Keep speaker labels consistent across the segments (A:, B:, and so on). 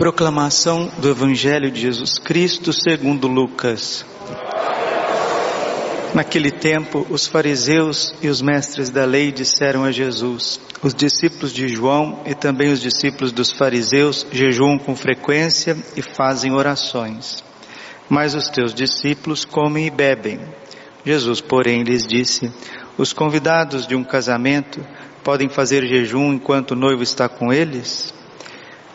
A: Proclamação do Evangelho de Jesus Cristo segundo Lucas. Naquele tempo, os fariseus e os mestres da lei disseram a Jesus: Os discípulos de João e também os discípulos dos fariseus jejuam com frequência e fazem orações. Mas os teus discípulos comem e bebem. Jesus, porém, lhes disse: Os convidados de um casamento podem fazer jejum enquanto o noivo está com eles?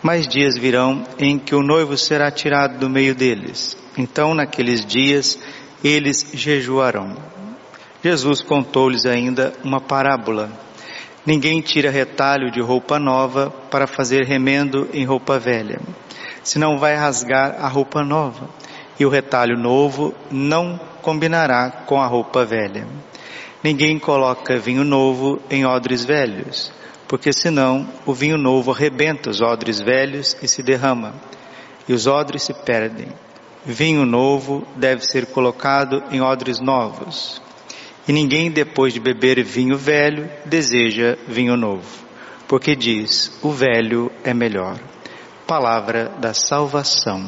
A: Mais dias virão em que o noivo será tirado do meio deles. Então, naqueles dias, eles jejuarão. Jesus contou-lhes ainda uma parábola. Ninguém tira retalho de roupa nova para fazer remendo em roupa velha, senão vai rasgar a roupa nova, e o retalho novo não combinará com a roupa velha. Ninguém coloca vinho novo em odres velhos porque senão o vinho novo arrebenta os odres velhos e se derrama, e os odres se perdem. Vinho novo deve ser colocado em odres novos, e ninguém depois de beber vinho velho deseja vinho novo, porque diz: o velho é melhor. Palavra da salvação.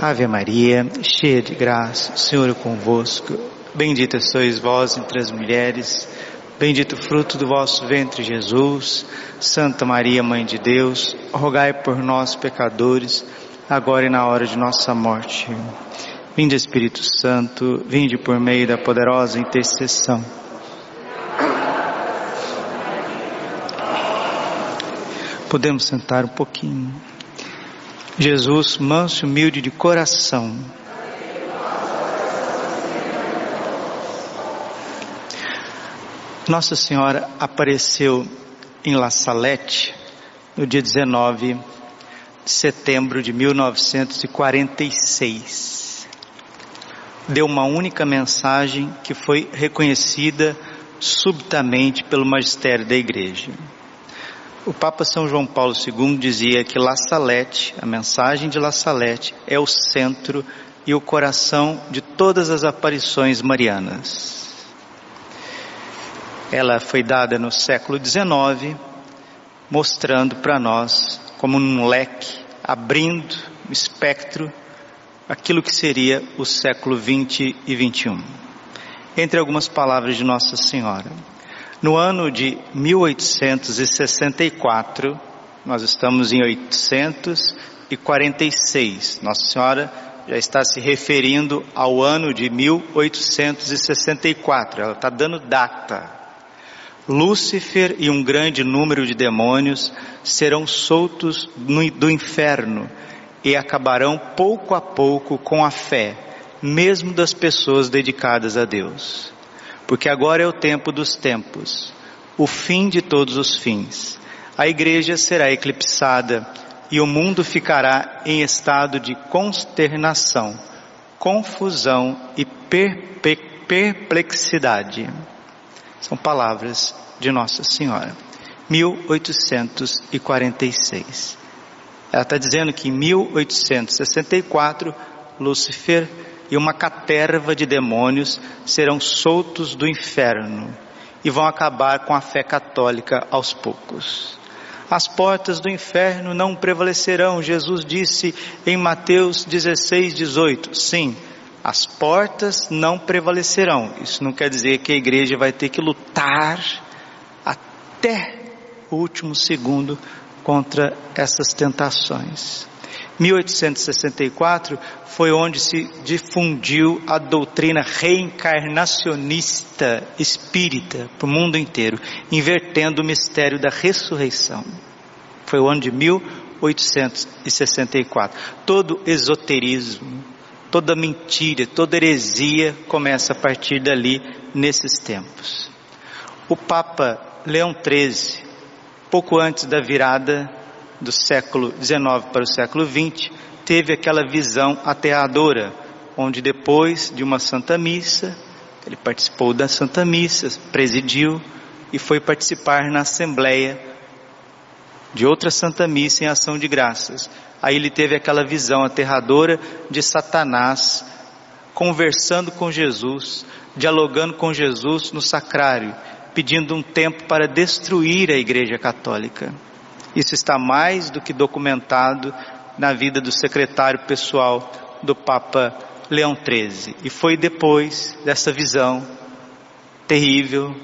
A: Ave Maria, cheia de graça, o Senhor é convosco. Bendita sois vós entre as mulheres Bendito fruto do vosso ventre, Jesus. Santa Maria, Mãe de Deus, rogai por nós, pecadores, agora e na hora de nossa morte. Vinde, Espírito Santo, vinde por meio da poderosa intercessão. Podemos sentar um pouquinho. Jesus, manso e humilde de coração, Nossa Senhora apareceu em La Salette no dia 19 de setembro de 1946. Deu uma única mensagem que foi reconhecida subitamente pelo magistério da Igreja. O Papa São João Paulo II dizia que La Salette, a mensagem de La Salette, é o centro e o coração de todas as aparições marianas. Ela foi dada no século XIX, mostrando para nós como um leque, abrindo o espectro, aquilo que seria o século 20 e 21. Entre algumas palavras de Nossa Senhora. No ano de 1864, nós estamos em 846. Nossa Senhora já está se referindo ao ano de 1864. Ela está dando data. Lúcifer e um grande número de demônios serão soltos do inferno e acabarão pouco a pouco com a fé, mesmo das pessoas dedicadas a Deus. Porque agora é o tempo dos tempos, o fim de todos os fins. A igreja será eclipsada e o mundo ficará em estado de consternação, confusão e perplexidade. São palavras de Nossa Senhora. 1846. Ela está dizendo que em 1864, Lúcifer e uma caterva de demônios serão soltos do inferno e vão acabar com a fé católica aos poucos. As portas do inferno não prevalecerão, Jesus disse em Mateus 16, 18. Sim, as portas não prevalecerão. Isso não quer dizer que a igreja vai ter que lutar até o último segundo contra essas tentações. 1864 foi onde se difundiu a doutrina reencarnacionista espírita para o mundo inteiro, invertendo o mistério da ressurreição. Foi o ano de 1864. Todo esoterismo, toda mentira, toda heresia começa a partir dali nesses tempos. O Papa Leão XIII, pouco antes da virada do século XIX para o século XX, teve aquela visão aterradora, onde depois de uma Santa Missa, ele participou da Santa Missa, presidiu e foi participar na Assembleia de outra Santa Missa em ação de graças. Aí ele teve aquela visão aterradora de Satanás conversando com Jesus, dialogando com Jesus no sacrário, pedindo um tempo para destruir a Igreja Católica. Isso está mais do que documentado na vida do secretário pessoal do Papa Leão XIII. E foi depois dessa visão terrível,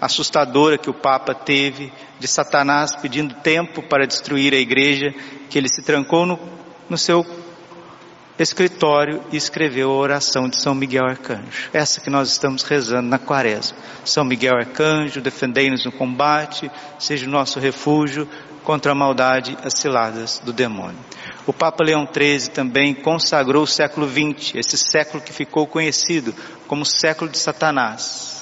A: assustadora que o Papa teve de Satanás pedindo tempo para destruir a igreja, que ele se trancou no, no seu escritório e escreveu a oração de São Miguel Arcanjo. Essa que nós estamos rezando na quaresma. São Miguel Arcanjo, defendei-nos no combate, seja o nosso refúgio contra a maldade as ciladas do demônio. O Papa Leão XIII também consagrou o século XX, esse século que ficou conhecido como século de Satanás.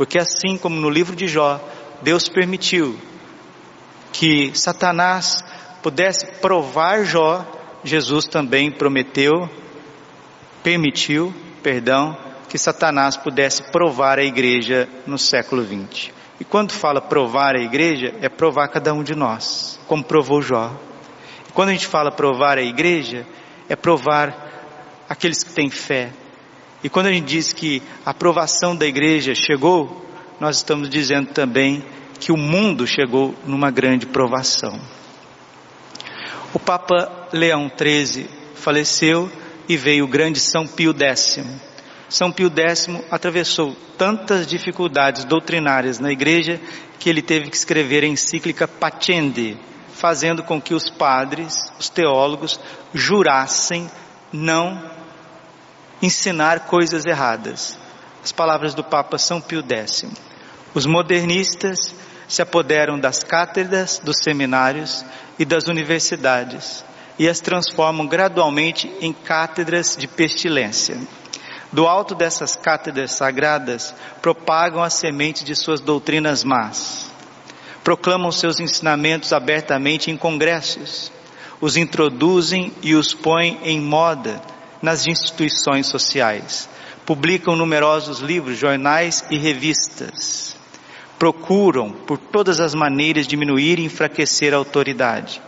A: Porque assim como no livro de Jó, Deus permitiu que Satanás pudesse provar Jó Jesus também prometeu, permitiu, perdão, que Satanás pudesse provar a igreja no século 20. E quando fala provar a igreja, é provar cada um de nós, como provou Jó. E quando a gente fala provar a igreja, é provar aqueles que têm fé. E quando a gente diz que a aprovação da igreja chegou, nós estamos dizendo também que o mundo chegou numa grande provação. O Papa Leão XIII faleceu e veio o grande São Pio X. São Pio X atravessou tantas dificuldades doutrinárias na igreja que ele teve que escrever a encíclica Pacende, fazendo com que os padres, os teólogos, jurassem não ensinar coisas erradas. As palavras do Papa São Pio X. Os modernistas se apoderam das cátedras, dos seminários e das universidades e as transformam gradualmente em cátedras de pestilência. Do alto dessas cátedras sagradas, propagam a semente de suas doutrinas más. Proclamam seus ensinamentos abertamente em congressos. Os introduzem e os põem em moda nas instituições sociais. Publicam numerosos livros, jornais e revistas procuram por todas as maneiras diminuir e enfraquecer a autoridade.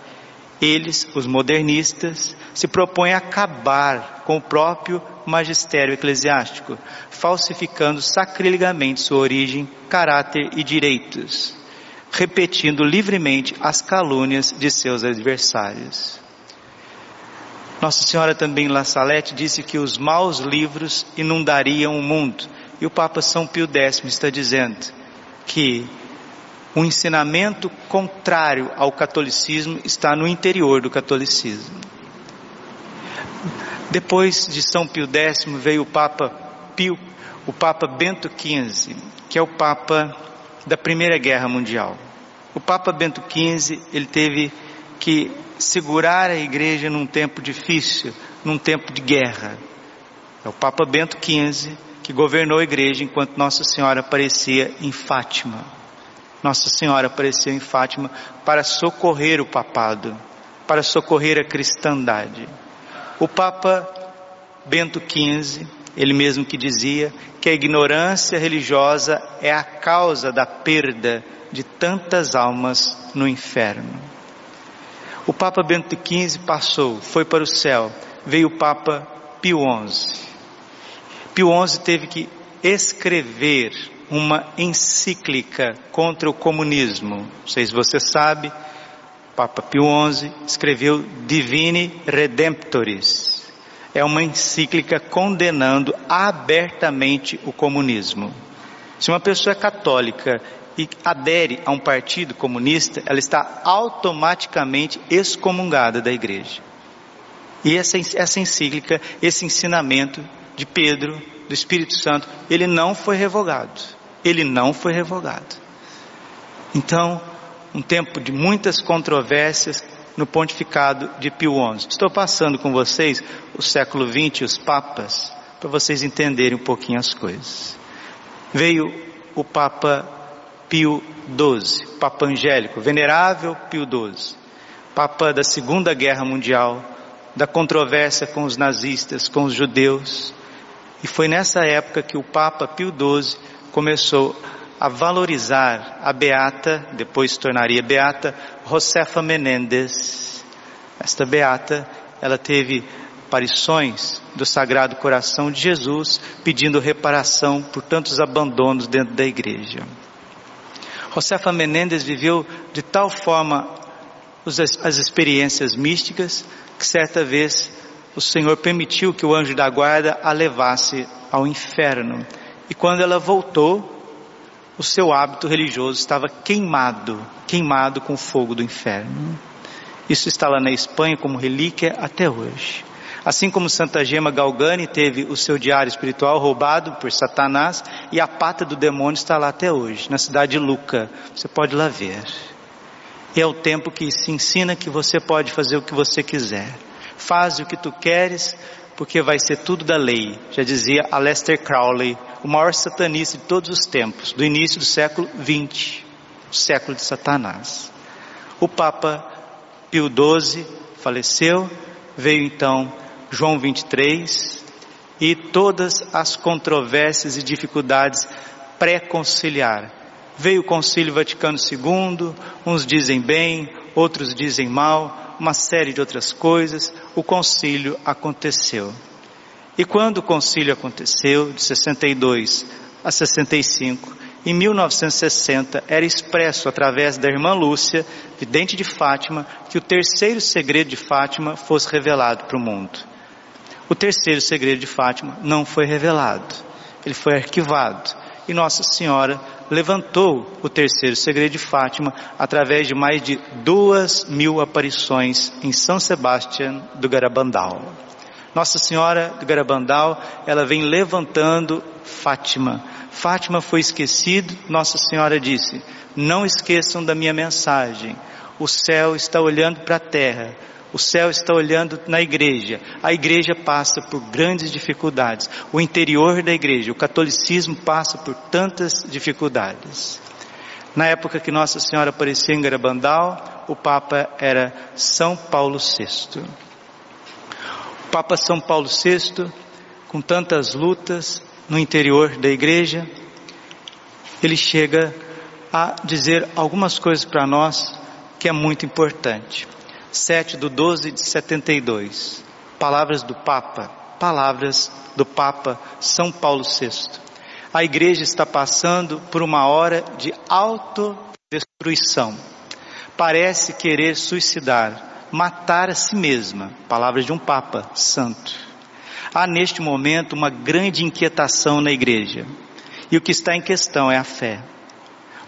A: Eles, os modernistas, se propõem a acabar com o próprio magistério eclesiástico, falsificando sacrilegamente sua origem, caráter e direitos, repetindo livremente as calúnias de seus adversários. Nossa Senhora também La Salette disse que os maus livros inundariam o mundo, e o Papa São Pio X está dizendo: que o ensinamento contrário ao catolicismo está no interior do catolicismo. Depois de São Pio X veio o Papa Pio, o Papa Bento XV, que é o Papa da Primeira Guerra Mundial. O Papa Bento XV, ele teve que segurar a igreja num tempo difícil, num tempo de guerra. É o Papa Bento XV que governou a igreja enquanto Nossa Senhora aparecia em Fátima. Nossa Senhora apareceu em Fátima para socorrer o papado, para socorrer a cristandade. O Papa Bento XV, ele mesmo que dizia que a ignorância religiosa é a causa da perda de tantas almas no inferno. O Papa Bento XV passou, foi para o céu, veio o Papa Pio XI. Pio XI teve que escrever uma encíclica contra o comunismo. Não sei se você sabe, Papa Pio XI escreveu Divine Redemptoris. É uma encíclica condenando abertamente o comunismo. Se uma pessoa é católica e adere a um partido comunista, ela está automaticamente excomungada da igreja. E essa, essa encíclica, esse ensinamento de Pedro, do Espírito Santo, ele não foi revogado. Ele não foi revogado. Então, um tempo de muitas controvérsias no pontificado de Pio XI. Estou passando com vocês o século XX, os papas, para vocês entenderem um pouquinho as coisas. Veio o Papa Pio XII, Papa Angélico, Venerável Pio XII, Papa da Segunda Guerra Mundial, da controvérsia com os nazistas, com os judeus, e foi nessa época que o Papa Pio XII começou a valorizar a beata, depois se tornaria beata, Josefa Menendez. Esta beata, ela teve aparições do Sagrado Coração de Jesus pedindo reparação por tantos abandonos dentro da igreja. Josefa Menendez viveu de tal forma as experiências místicas que certa vez o Senhor permitiu que o anjo da guarda a levasse ao inferno. E quando ela voltou, o seu hábito religioso estava queimado, queimado com o fogo do inferno. Isso está lá na Espanha como relíquia até hoje. Assim como Santa Gema Galgani teve o seu diário espiritual roubado por Satanás e a pata do demônio está lá até hoje, na cidade de Luca. Você pode lá ver. E é o tempo que se ensina que você pode fazer o que você quiser. Faz o que tu queres, porque vai ser tudo da lei. Já dizia Aleister Crowley, o maior satanista de todos os tempos, do início do século XX, o século de Satanás. O Papa Pio XII faleceu, veio então João 23 e todas as controvérsias e dificuldades pré-conciliar Veio o Concílio Vaticano II, uns dizem bem, outros dizem mal, uma série de outras coisas. O concílio aconteceu. E quando o concílio aconteceu, de 62 a 65, em 1960 era expresso através da irmã Lúcia, vidente de Fátima, que o terceiro segredo de Fátima fosse revelado para o mundo. O terceiro segredo de Fátima não foi revelado, ele foi arquivado e Nossa Senhora levantou o terceiro segredo de Fátima através de mais de duas mil aparições em São Sebastião do Garabandal. Nossa Senhora do Garabandal, ela vem levantando Fátima. Fátima foi esquecido, Nossa Senhora disse: Não esqueçam da minha mensagem. O céu está olhando para a terra o céu está olhando na igreja. A igreja passa por grandes dificuldades. O interior da igreja, o catolicismo passa por tantas dificuldades. Na época que Nossa Senhora apareceu em Garabandal, o Papa era São Paulo VI. O Papa São Paulo VI, com tantas lutas no interior da igreja, ele chega a dizer algumas coisas para nós que é muito importante. 7 do 12 de 72. Palavras do Papa, palavras do Papa São Paulo VI. A igreja está passando por uma hora de autodestruição. Parece querer suicidar, matar a si mesma. Palavras de um Papa Santo. Há neste momento uma grande inquietação na igreja. E o que está em questão é a fé.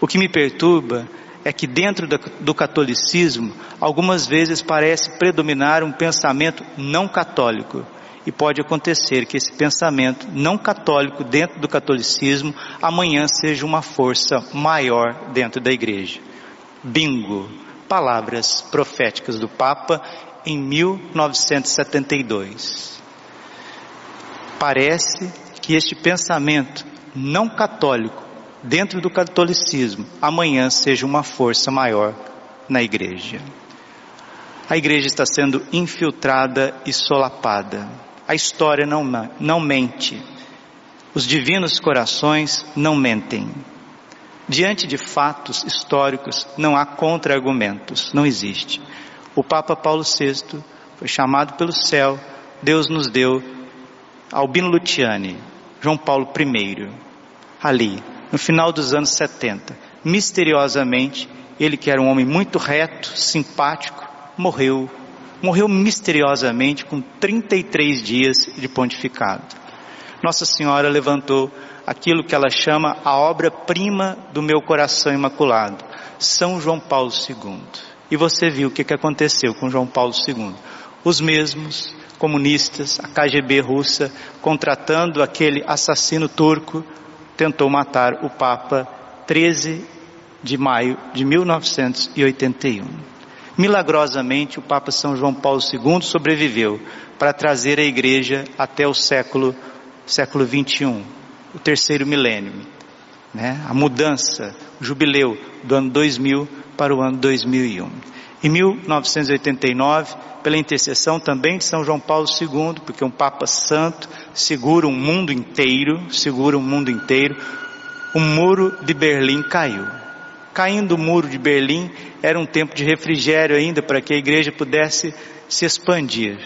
A: O que me perturba é que dentro do catolicismo, algumas vezes parece predominar um pensamento não católico. E pode acontecer que esse pensamento não católico dentro do catolicismo amanhã seja uma força maior dentro da igreja. Bingo! Palavras proféticas do Papa em 1972. Parece que este pensamento não católico dentro do catolicismo, amanhã seja uma força maior na igreja. A igreja está sendo infiltrada e solapada. A história não, não mente. Os divinos corações não mentem. Diante de fatos históricos, não há contra-argumentos, não existe. O Papa Paulo VI foi chamado pelo céu, Deus nos deu Albino Luciani, João Paulo I, ali, no final dos anos 70. Misteriosamente, ele que era um homem muito reto, simpático, morreu. Morreu misteriosamente com 33 dias de pontificado. Nossa Senhora levantou aquilo que ela chama a obra-prima do meu coração imaculado, São João Paulo II. E você viu o que aconteceu com João Paulo II. Os mesmos comunistas, a KGB russa, contratando aquele assassino turco tentou matar o Papa 13 de maio de 1981. Milagrosamente, o Papa São João Paulo II sobreviveu para trazer a igreja até o século, século 21, o terceiro milênio. Né? A mudança, o jubileu do ano 2000 para o ano 2001. Em 1989, pela intercessão também de São João Paulo II, porque um Papa Santo segura um mundo inteiro, segura um mundo inteiro, o muro de Berlim caiu. Caindo o muro de Berlim, era um tempo de refrigério ainda para que a igreja pudesse se expandir.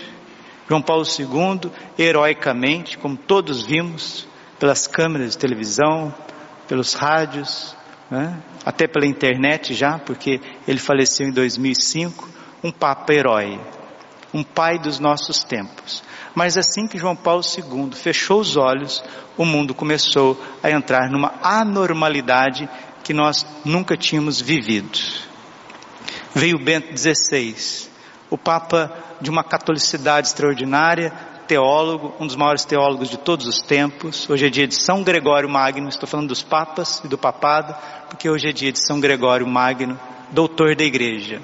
A: João Paulo II, heroicamente, como todos vimos, pelas câmeras de televisão, pelos rádios, né? até pela internet já, porque ele faleceu em 2005, um Papa herói, um pai dos nossos tempos. Mas assim que João Paulo II fechou os olhos, o mundo começou a entrar numa anormalidade que nós nunca tínhamos vivido. Veio Bento XVI, o Papa de uma catolicidade extraordinária, teólogo, um dos maiores teólogos de todos os tempos. Hoje é dia de São Gregório Magno, estou falando dos papas e do papado, porque hoje é dia de São Gregório Magno, doutor da igreja.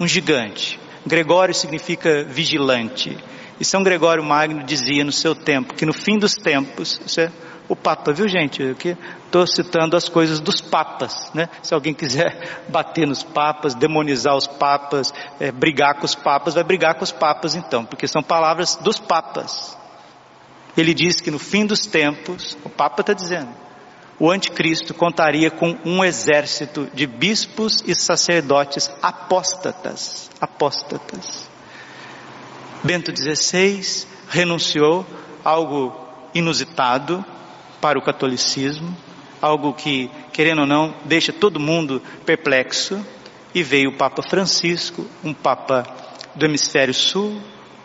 A: Um gigante. Gregório significa vigilante. E São Gregório Magno dizia no seu tempo que no fim dos tempos, isso é o Papa, viu gente? Aqui estou citando as coisas dos papas, né? Se alguém quiser bater nos papas, demonizar os papas, é, brigar com os papas, vai brigar com os papas então, porque são palavras dos papas. Ele diz que no fim dos tempos, o Papa está dizendo, o anticristo contaria com um exército de bispos e sacerdotes apóstatas, apóstatas. Bento XVI renunciou algo inusitado, para o catolicismo, algo que, querendo ou não, deixa todo mundo perplexo, e veio o Papa Francisco, um Papa do hemisfério sul,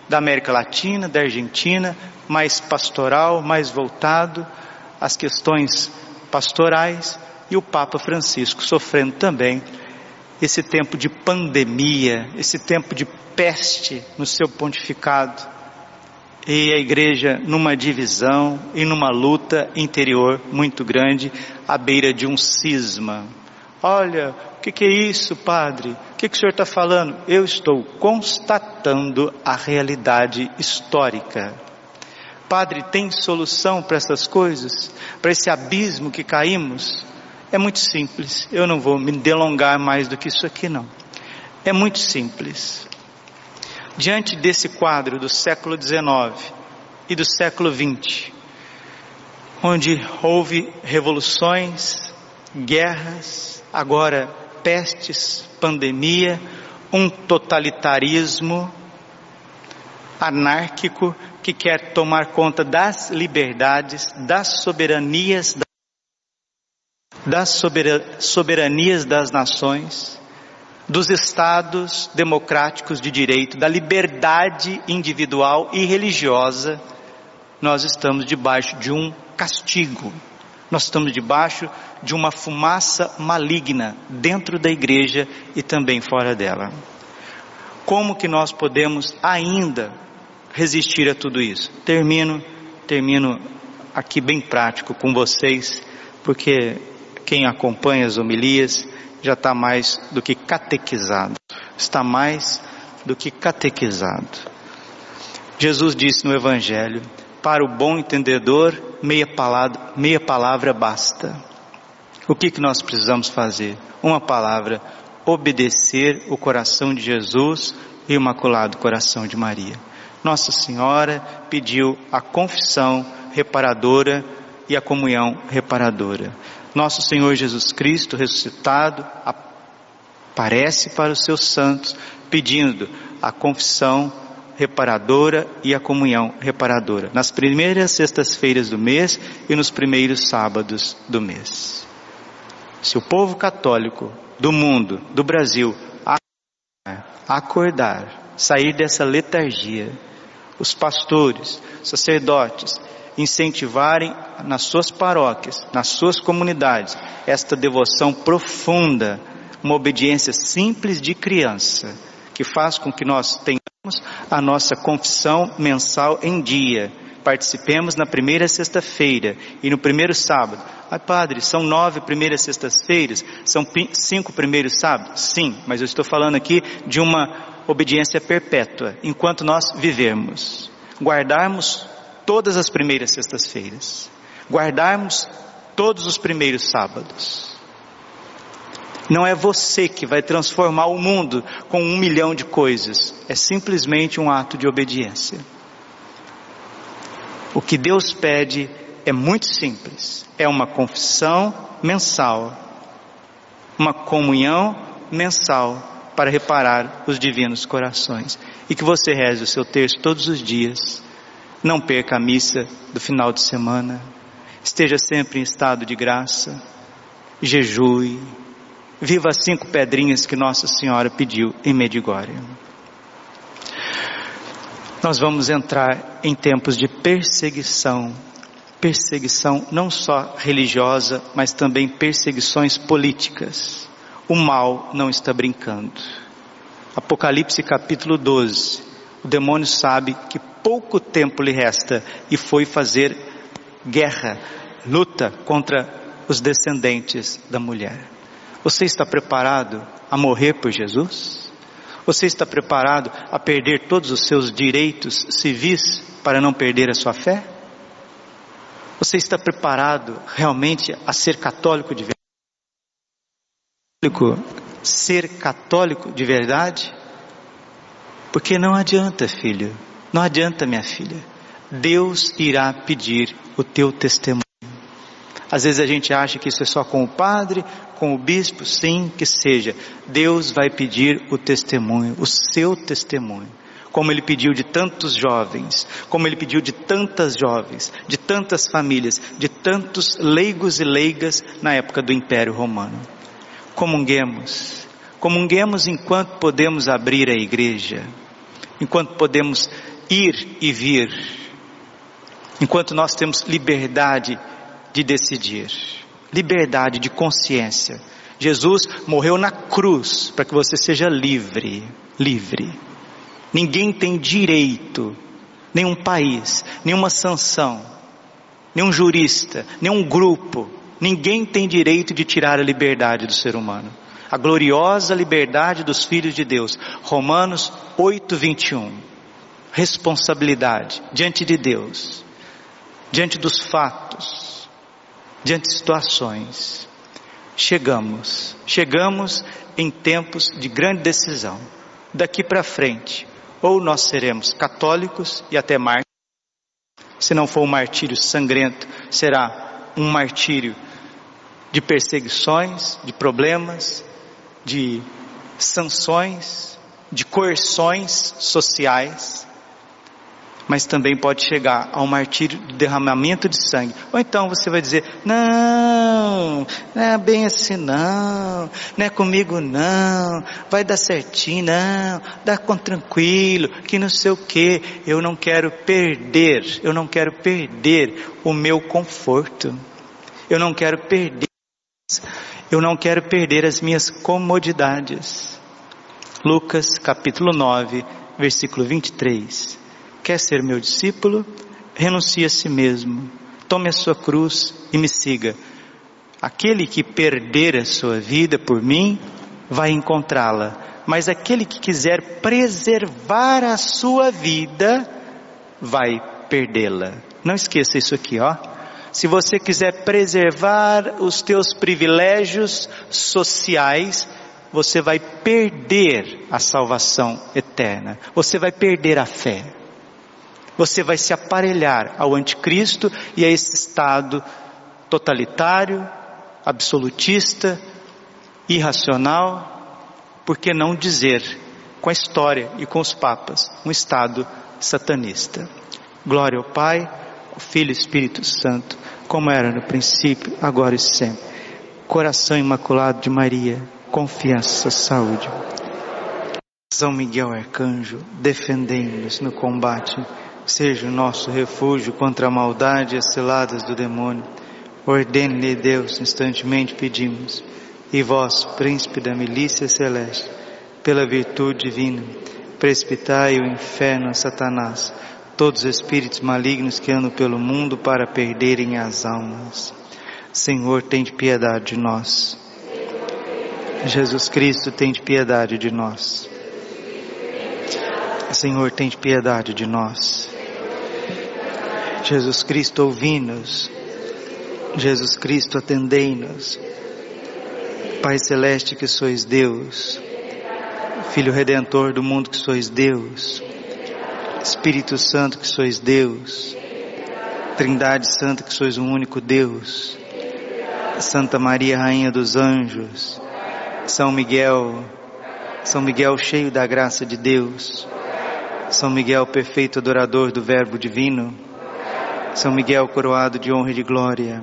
A: da América Latina, da Argentina, mais pastoral, mais voltado às questões pastorais, e o Papa Francisco sofrendo também esse tempo de pandemia, esse tempo de peste no seu pontificado e a igreja numa divisão e numa luta interior muito grande, à beira de um cisma. Olha, o que, que, é isso, padre? O que, que o senhor está falando? Eu estou constatando a realidade histórica. Padre, tem solução para essas coisas? Para esse abismo que caímos? É muito simples. Eu não vou me delongar mais do que isso aqui, não. É muito simples. Diante desse quadro do século XIX e do século XX, onde houve revoluções, guerras, agora pestes, pandemia, um totalitarismo anárquico que quer tomar conta das liberdades, das soberanias, das soberanias das nações, dos estados democráticos de direito, da liberdade individual e religiosa, nós estamos debaixo de um castigo. Nós estamos debaixo de uma fumaça maligna dentro da igreja e também fora dela. Como que nós podemos ainda resistir a tudo isso? Termino, termino aqui bem prático com vocês, porque quem acompanha as homilias já está mais do que catequizado. Está mais do que catequizado. Jesus disse no Evangelho: para o bom entendedor, meia palavra, meia palavra basta. O que, que nós precisamos fazer? Uma palavra: obedecer o coração de Jesus e o imaculado coração de Maria. Nossa Senhora pediu a confissão reparadora e a comunhão reparadora nosso Senhor Jesus Cristo ressuscitado aparece para os seus santos pedindo a confissão reparadora e a comunhão reparadora nas primeiras sextas-feiras do mês e nos primeiros sábados do mês. Se o povo católico do mundo, do Brasil, acordar, sair dessa letargia, os pastores, sacerdotes, incentivarem nas suas paróquias, nas suas comunidades, esta devoção profunda, uma obediência simples de criança, que faz com que nós tenhamos a nossa confissão mensal em dia. Participemos na primeira sexta-feira e no primeiro sábado. Ah, padre, são nove primeiras sextas-feiras? São cinco primeiros sábados? Sim, mas eu estou falando aqui de uma obediência perpétua, enquanto nós vivemos. Guardarmos todas as primeiras sextas-feiras, guardarmos todos os primeiros sábados. Não é você que vai transformar o mundo com um milhão de coisas, é simplesmente um ato de obediência. O que Deus pede é muito simples: é uma confissão mensal, uma comunhão mensal para reparar os divinos corações. E que você reze o seu texto todos os dias não perca a missa do final de semana. Esteja sempre em estado de graça. Jejue. Viva as cinco pedrinhas que Nossa Senhora pediu em Medigória. Nós vamos entrar em tempos de perseguição, perseguição não só religiosa, mas também perseguições políticas. O mal não está brincando. Apocalipse capítulo 12. O demônio sabe que pouco tempo lhe resta e foi fazer guerra, luta contra os descendentes da mulher. Você está preparado a morrer por Jesus? Você está preparado a perder todos os seus direitos civis para não perder a sua fé? Você está preparado realmente a ser católico de verdade? Ser católico de verdade? Porque não adianta, filho, não adianta, minha filha. Deus irá pedir o teu testemunho. Às vezes a gente acha que isso é só com o padre, com o bispo, sim, que seja. Deus vai pedir o testemunho, o seu testemunho. Como ele pediu de tantos jovens, como ele pediu de tantas jovens, de tantas famílias, de tantos leigos e leigas na época do Império Romano. Comunguemos, comunguemos enquanto podemos abrir a igreja, enquanto podemos ir e vir, enquanto nós temos liberdade de decidir, liberdade de consciência. Jesus morreu na cruz para que você seja livre, livre. Ninguém tem direito, nenhum país, nenhuma sanção, nenhum jurista, nenhum grupo, ninguém tem direito de tirar a liberdade do ser humano. A gloriosa liberdade dos filhos de Deus. Romanos 8, 21. Responsabilidade diante de Deus, diante dos fatos, diante de situações. Chegamos, chegamos em tempos de grande decisão. Daqui para frente, ou nós seremos católicos e até mártires, se não for um martírio sangrento, será um martírio de perseguições, de problemas, de sanções, de coerções sociais, mas também pode chegar ao martírio do derramamento de sangue. Ou então você vai dizer: não, não é bem assim não, não é comigo não, vai dar certinho não, dá com tranquilo, que não sei o que, eu não quero perder, eu não quero perder o meu conforto, eu não quero perder, eu não quero perder as minhas comodidades. Lucas capítulo 9, versículo 23. Quer ser meu discípulo? Renuncie a si mesmo, tome a sua cruz e me siga. Aquele que perder a sua vida por mim, vai encontrá-la. Mas aquele que quiser preservar a sua vida, vai perdê-la. Não esqueça isso aqui, ó. Se você quiser preservar os teus privilégios sociais, você vai perder a salvação eterna. Você vai perder a fé você vai se aparelhar ao anticristo e a esse estado totalitário, absolutista, irracional, por que não dizer, com a história e com os papas, um estado satanista. Glória ao Pai, ao Filho e Espírito Santo, como era no princípio, agora e sempre. Coração imaculado de Maria, confiança, saúde. São Miguel Arcanjo, defendendo-nos no combate seja o nosso refúgio contra a maldade e as ciladas do demônio. Ordene-lhe Deus, instantemente pedimos. E vós, príncipe da milícia celeste, pela virtude divina, precipitai o inferno a Satanás, todos os espíritos malignos que andam pelo mundo para perderem as almas. Senhor, tem piedade de nós. Jesus Cristo, tem piedade de nós. Senhor, tem piedade de nós. Jesus Cristo, ouvi-nos. Jesus Cristo, atendei-nos. Pai Celeste que sois Deus, Filho Redentor do mundo que sois Deus, Espírito Santo que sois Deus, Trindade Santa que sois um único Deus, Santa Maria Rainha dos Anjos, São Miguel, São Miguel cheio da graça de Deus, São Miguel perfeito adorador do Verbo Divino, são Miguel, coroado de honra e de glória.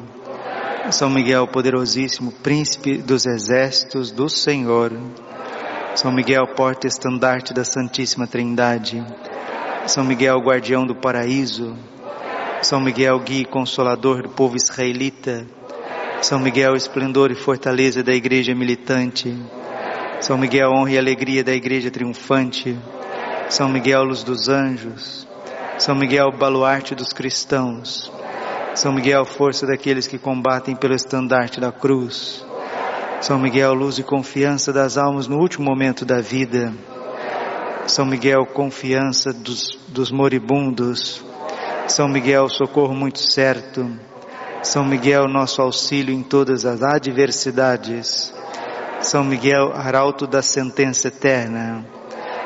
A: São Miguel, poderosíssimo, príncipe dos exércitos do Senhor. São Miguel, porta-estandarte da Santíssima Trindade. São Miguel, guardião do paraíso. São Miguel, guia e consolador do povo israelita. São Miguel, esplendor e fortaleza da igreja militante. São Miguel, honra e alegria da igreja triunfante. São Miguel, luz dos anjos. São Miguel, baluarte dos cristãos. São Miguel, força daqueles que combatem pelo estandarte da cruz. São Miguel, luz e confiança das almas no último momento da vida. São Miguel, confiança dos, dos moribundos. São Miguel, socorro muito certo. São Miguel, nosso auxílio em todas as adversidades. São Miguel, arauto da sentença eterna.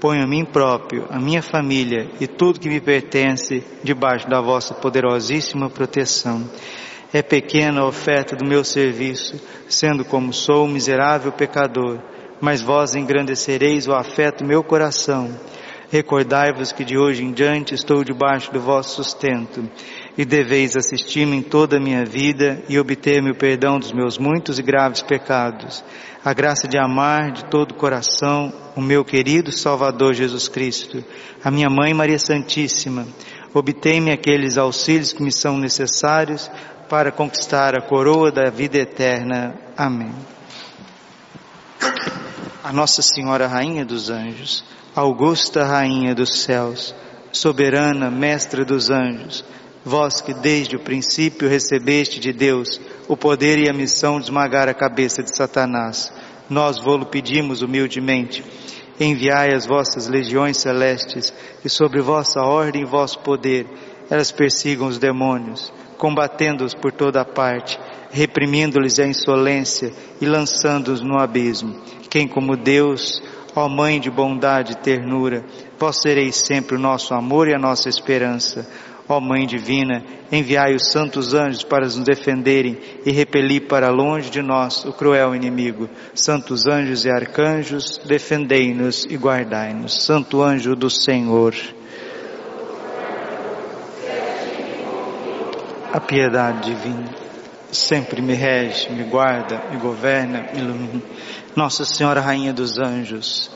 A: ponho a mim próprio, a minha família e tudo que me pertence debaixo da vossa poderosíssima proteção. É pequena a oferta do meu serviço, sendo como sou miserável pecador mas vós engrandecereis o afeto meu coração. Recordai-vos que de hoje em diante estou debaixo do vosso sustento, e deveis assistir-me em toda a minha vida e obter-me o perdão dos meus muitos e graves pecados, a graça de amar de todo o coração o meu querido Salvador Jesus Cristo, a minha Mãe Maria Santíssima. Obtei-me aqueles auxílios que me são necessários para conquistar a coroa da vida eterna. Amém a Nossa Senhora Rainha dos Anjos, Augusta Rainha dos Céus, Soberana Mestra dos Anjos, vós que desde o princípio recebeste de Deus o poder e a missão de esmagar a cabeça de Satanás, nós vô-lo pedimos humildemente. Enviai as vossas legiões celestes, que sobre vossa ordem e vosso poder elas persigam os demônios, combatendo-os por toda a parte, reprimindo-lhes a insolência e lançando-os no abismo quem como Deus, ó Mãe de bondade e ternura, vós sereis sempre o nosso amor e a nossa esperança. Ó Mãe Divina, enviai os santos anjos para nos defenderem e repelir para longe de nós o cruel inimigo. Santos anjos e arcanjos, defendei-nos e guardai-nos. Santo anjo do Senhor. A piedade divina sempre me rege, me guarda, me governa, me ilumina. Nossa Senhora Rainha dos Anjos,